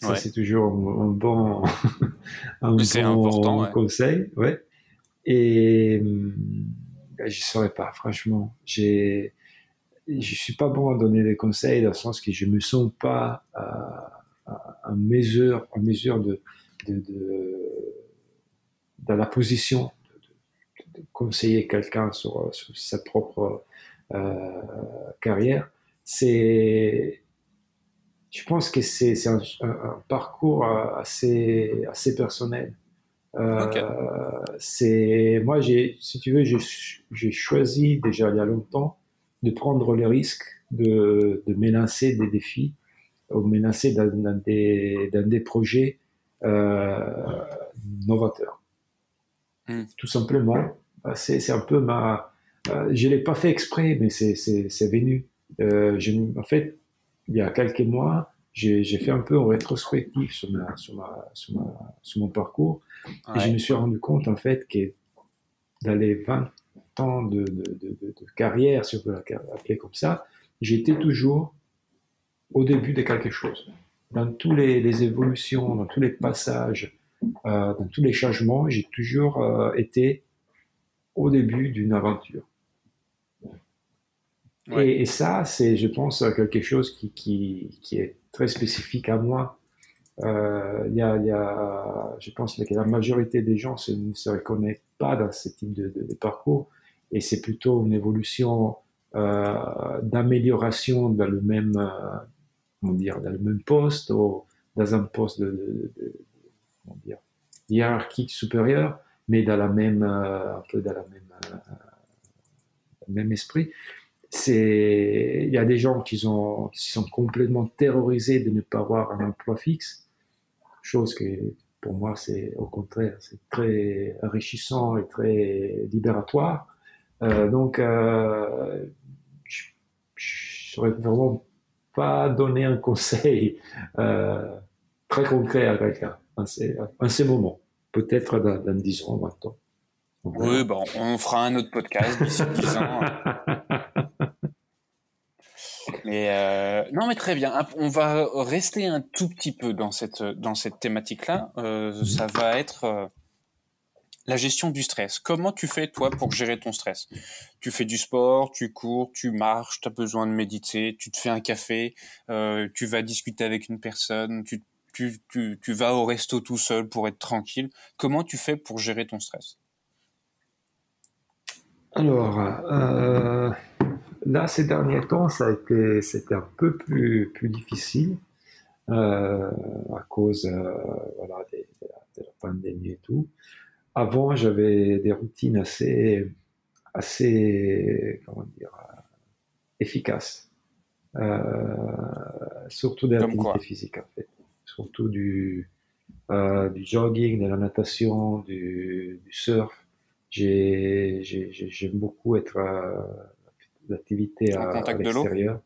Ça, c'est toujours un, bon, un bon conseil. Ouais. Et bah, je ne saurais pas, franchement. Je suis pas bon à donner des conseils dans le sens que je me sens pas en mesure, en mesure de, de, de, dans la position conseiller quelqu'un sur, sa propre euh, carrière, c'est, je pense que c'est un, parcours assez, assez personnel. Euh, c'est moi, j'ai, si tu veux, j'ai choisi déjà il y a longtemps de prendre le risque de, de m'élancer des défis, ou m'élancer dans, dans, des, dans des projets euh, novateurs. Hmm. Tout simplement euh, c'est un peu ma. Euh, je l'ai pas fait exprès, mais c'est venu. Euh, en fait, il y a quelques mois, j'ai fait un peu en rétrospective sur, ma, sur, ma, sur, ma, sur mon parcours. Et je me suis rendu compte, en fait, que dans les 20 ans de, de, de, de carrière, si on peut l'appeler comme ça, j'étais toujours au début de quelque chose. Dans tous les, les évolutions, dans tous les passages, euh, dans tous les changements, j'ai toujours euh, été au début d'une aventure. Et, ça, c'est, je pense, quelque chose qui, qui, qui est très spécifique à moi. Euh, y a, y a, je pense que la majorité des gens ne se reconnaissent pas dans ce type de, de, parcours, et c'est plutôt une évolution euh, d'amélioration dans le même, euh, comment dire, dans le même poste ou dans un poste de, de, de hiérarchique supérieur mais dans la même, euh, un peu dans la même, même esprit. C'est, il y a des gens qui sont, qui sont complètement terrorisés de ne pas avoir un emploi fixe, chose que pour moi c'est au contraire, c'est très enrichissant et très libératoire. Euh, donc, euh, je, je saurais vraiment pas donner un conseil euh, très concret à quelqu'un en ces, en ces moments. Peut-être dans, dans 10 ans maintenant. Oui, bon, on fera un autre podcast d'ici 10 ans. Mais euh, non, mais très bien. On va rester un tout petit peu dans cette dans cette thématique-là. Euh, ça va être la gestion du stress. Comment tu fais toi pour gérer ton stress? Tu fais du sport, tu cours, tu marches, tu as besoin de méditer, tu te fais un café, euh, tu vas discuter avec une personne, tu, tu, tu, tu vas au resto tout seul pour être tranquille. Comment tu fais pour gérer ton stress? Alors, euh, là, ces derniers temps, ça a été, c'était un peu plus, plus difficile euh, à cause voilà, de, la pandémie et tout. Avant, j'avais des routines assez, assez, comment dire, efficaces. Euh, surtout des activités physiques, en fait. Surtout du, euh, du jogging, de la natation, du, du surf. J'aime beaucoup être euh, d'activité à, à l'extérieur.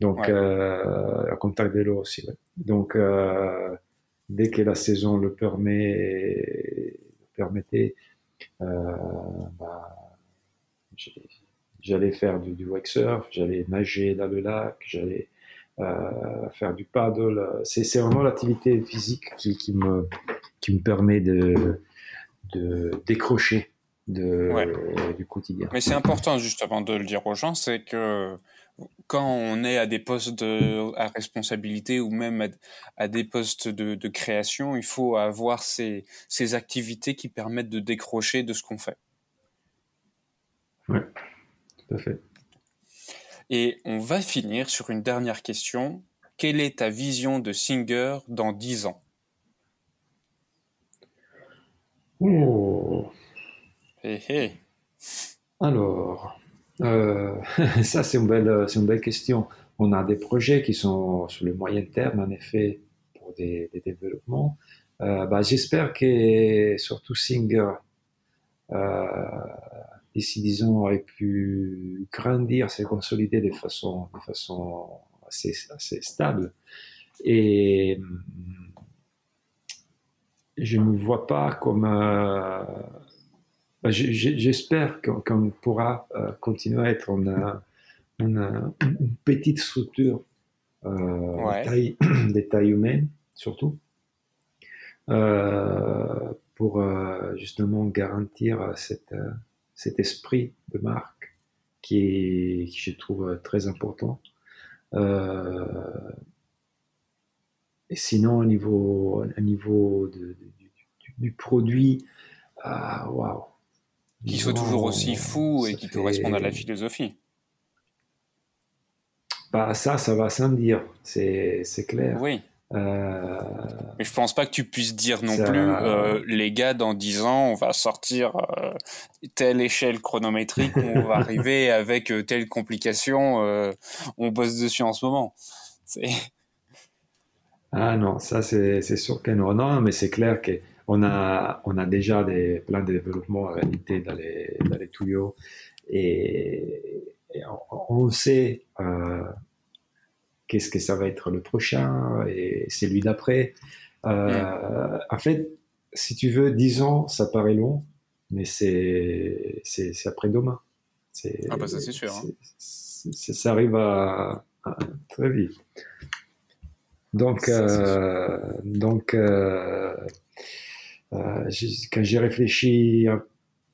Donc, ouais. euh, à contact de l'eau aussi. Ouais. Donc, euh, dès que la saison le permet, permettait, euh, bah, j'allais faire du, du wake surf, j'allais nager dans le lac, j'allais euh, faire du paddle. C'est vraiment l'activité physique qui, qui, me, qui me permet de, de décrocher de, ouais. du quotidien. Mais c'est important justement de le dire aux gens, c'est que quand on est à des postes de, à responsabilité ou même à, à des postes de, de, création, il faut avoir ces, ces, activités qui permettent de décrocher de ce qu'on fait. Oui, tout à fait. Et on va finir sur une dernière question. Quelle est ta vision de Singer dans 10 ans? Oh. Hey, hey. Alors, euh, ça, c'est une, belle, une belle question. On a des projets qui sont sur le moyen terme, en effet, pour des, développements. Euh, bah, J'espère que, surtout Singer, euh, d'ici disons, ait pu grandir, se consolider de façon, de façon assez, assez stable. Et je ne me vois pas comme euh, J'espère qu'on pourra euh, continuer à être a, on a une petite structure euh, ouais. taille, des tailles humaines, surtout, euh, pour euh, justement garantir cette, euh, cet esprit de marque qui, est, qui je trouve très important. et sinon, au niveau, au niveau de, de, du, du, produit, waouh! Wow qui soit toujours aussi fou et qui fait... corresponde à la philosophie. Bah ça, ça va sans dire, c'est clair. Oui. Euh... Mais je pense pas que tu puisses dire non ça... plus, euh, les gars, dans 10 ans, on va sortir euh, telle échelle chronométrique, on va arriver avec telle complication, on bosse dessus en ce moment. Ah non, ça c'est sûr que non. Non, mais c'est clair que on a, on a déjà des plans de développement en réalité dans les, dans les tuyaux et, et on, on, sait euh, qu'est-ce que ça va être le prochain et celui d'après. Euh, mm. En fait, si tu veux, 10 ans, ça paraît long, mais c'est après-demain. Ah bah ça c'est sûr. Hein. ça arrive à, à, très vite. Donc, euh, donc euh, quand j'ai réfléchi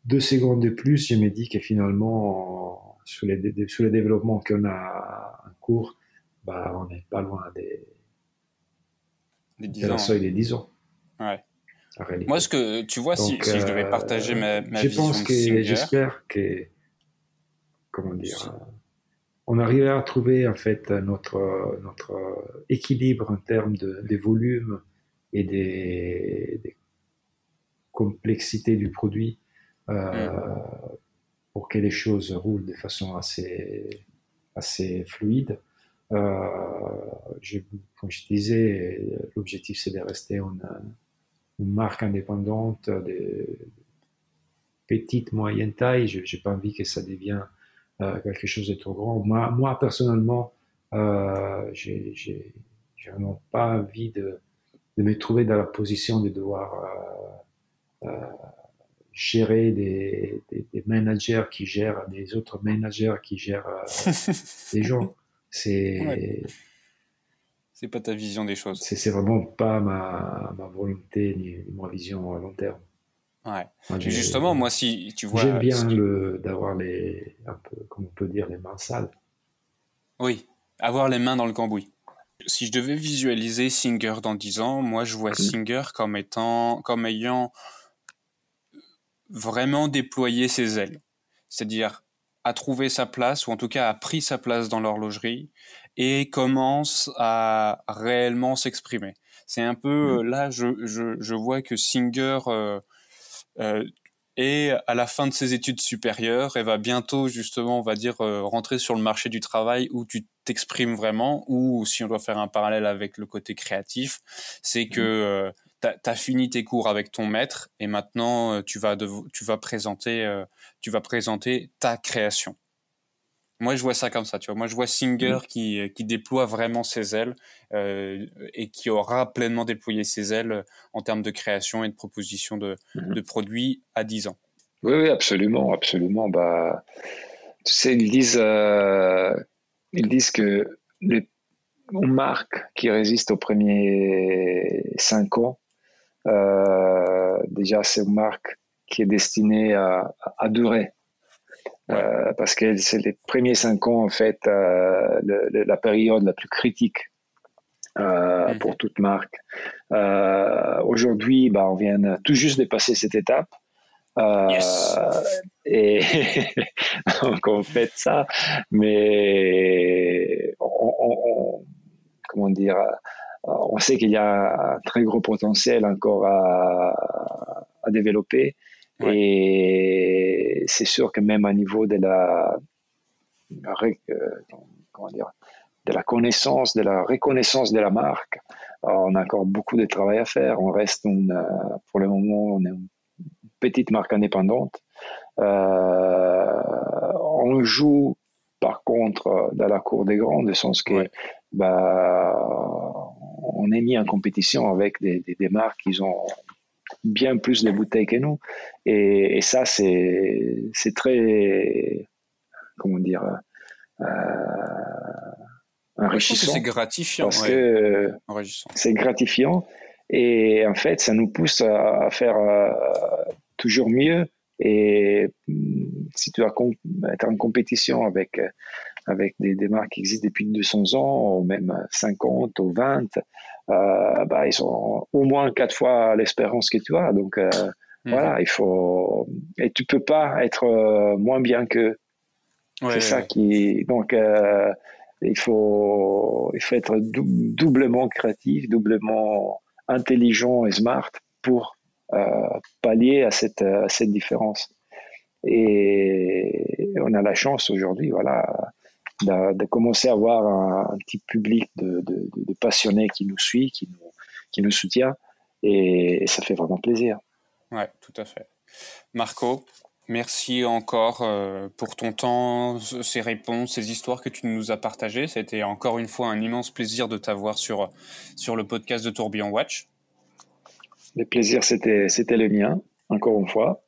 deux secondes de plus, je me dis que finalement, sur les, sur les développements qu'on a en cours, bah, on n'est pas loin des, des 10 ans. seuil des 10 ans. Ouais. Moi, ce que tu vois, Donc, si, si, je devais partager ma, ma je vision pense que j'espère que comment dire, on arrivera à trouver en fait notre notre équilibre en termes de, des volumes et des, des complexité du produit euh, mm. pour que les choses roulent de façon assez, assez fluide. Euh, je, comme je disais, l'objectif c'est de rester une, une marque indépendante de petite, moyenne taille. Je n'ai pas envie que ça devienne euh, quelque chose de trop grand. Moi, moi personnellement, euh, j'ai vraiment pas envie de, de, me trouver dans la position de devoir gérer des, des, managers qui gèrent des autres managers qui gèrent euh, des gens. C'est. C'est pas ta vision des choses. C'est vraiment pas ma, ma volonté ni, ma vision à long terme. Ouais. justement, moi, si tu vois. J'aime bien d'avoir les. Un peu, comme on peut dire, les mains sales. Oui, avoir les mains dans le cambouis. Si je devais visualiser Singer dans 10 ans, moi, je vois Singer comme étant. comme ayant vraiment déployé ses ailes. C'est-à-dire a trouvé sa place, ou en tout cas a pris sa place dans l'horlogerie, et commence à réellement s'exprimer. C'est un peu, mmh. là, je, je, je, vois que Singer euh, euh, est à la fin de ses études supérieures et va bientôt, justement, on va dire, euh, rentrer sur le marché du travail où tu t'exprimes vraiment, ou si on doit faire un parallèle avec le côté créatif, c'est que mmh. euh, tu as, fini tes cours avec ton maître et maintenant euh, tu vas, tu vas, présenter, euh, tu vas présenter ta création. Moi, je vois ça comme ça, tu vois. Moi, je vois Singer mmh. qui, qui déploie vraiment ses ailes euh, et qui aura pleinement déployé ses ailes en termes de création et de proposition de, mmh. de produits à 10 ans. Oui, oui, absolument, absolument. Bah, tu sais, ils disent, ils disent que les marques qui résistent aux premiers 5 ans euh, déjà, c'est une marque qui est destinée à, à durer. Euh, parce que c'est les premiers cinq ans, en fait, euh, la période la plus critique euh, mhm. pour toute marque. Euh, aujourd'hui, bah, on vient tout juste de passer cette étape. Yes. Et donc on fait ça, mais on, on, comment dire, on sait qu'il y a un très gros potentiel encore à, développer. Et c'est sûr que même à niveau de la, euh, comment dire, de la connaissance, de la reconnaissance de la marque, on a encore beaucoup de travail à faire. On reste, une, pour le moment, on est une petite marque indépendante. Euh, on joue par contre dans la cour des grands, de sens que bah, on est mis en compétition avec des, marques qui ont bien plus de bouteilles que nous. Et, ça, c'est très, comment dire, euh, enrichissant. C'est gratifiant. Parce que c'est gratifiant. Et en fait, ça nous pousse à, faire euh, toujours mieux. Et mm, si tu vas être en compétition avec avec des, des, marques qui existent depuis 200 ans, ou même 50 ou 20, euh, bah, ils ont au moins quatre fois l'expérience que tu as. Donc euh, mhm. voilà, il faut et tu peux pas être euh, moins bien que. c'est ça qui donc euh, il faut il faut être doublement créatif, doublement intelligent et smart pour pallier à cette à cette différence. Et on a la chance aujourd'hui, voilà de, commencer à avoir un, petit public de, passionnés qui nous suit, qui nous, qui nous soutient. Et, ça fait vraiment plaisir. Ouais, tout à fait. Marco, merci encore euh, pour ton temps, ces réponses, ces histoires que tu nous as partagées. C'était encore une fois un immense plaisir de t'avoir sur, sur le podcast de Tourbillon Watch. Le plaisir, c'était le mien, encore une fois.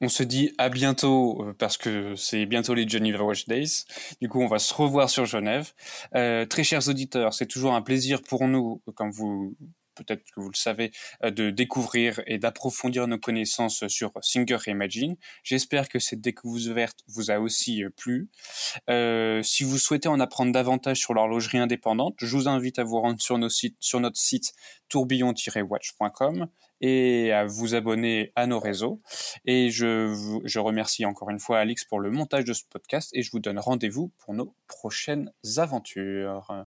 On se dit à bientôt euh, parce que c'est bientôt les Geneva Watch Days. Du coup, on va se revoir sur Genève. Euh, très chers auditeurs, c'est toujours un plaisir pour nous, comme vous peut-être que vous le savez, euh, de découvrir et d'approfondir nos connaissances sur Singer Imagine. J'espère que cette découverte vous a aussi plu. Euh, si vous souhaitez en apprendre davantage sur l'horlogerie indépendante, je vous invite à vous rendre sur notre site tourbillon-watch.com et à vous abonner à nos réseaux. Et je, je remercie encore une fois Alix pour le montage de ce podcast et je vous donne rendez-vous pour nos prochaines aventures.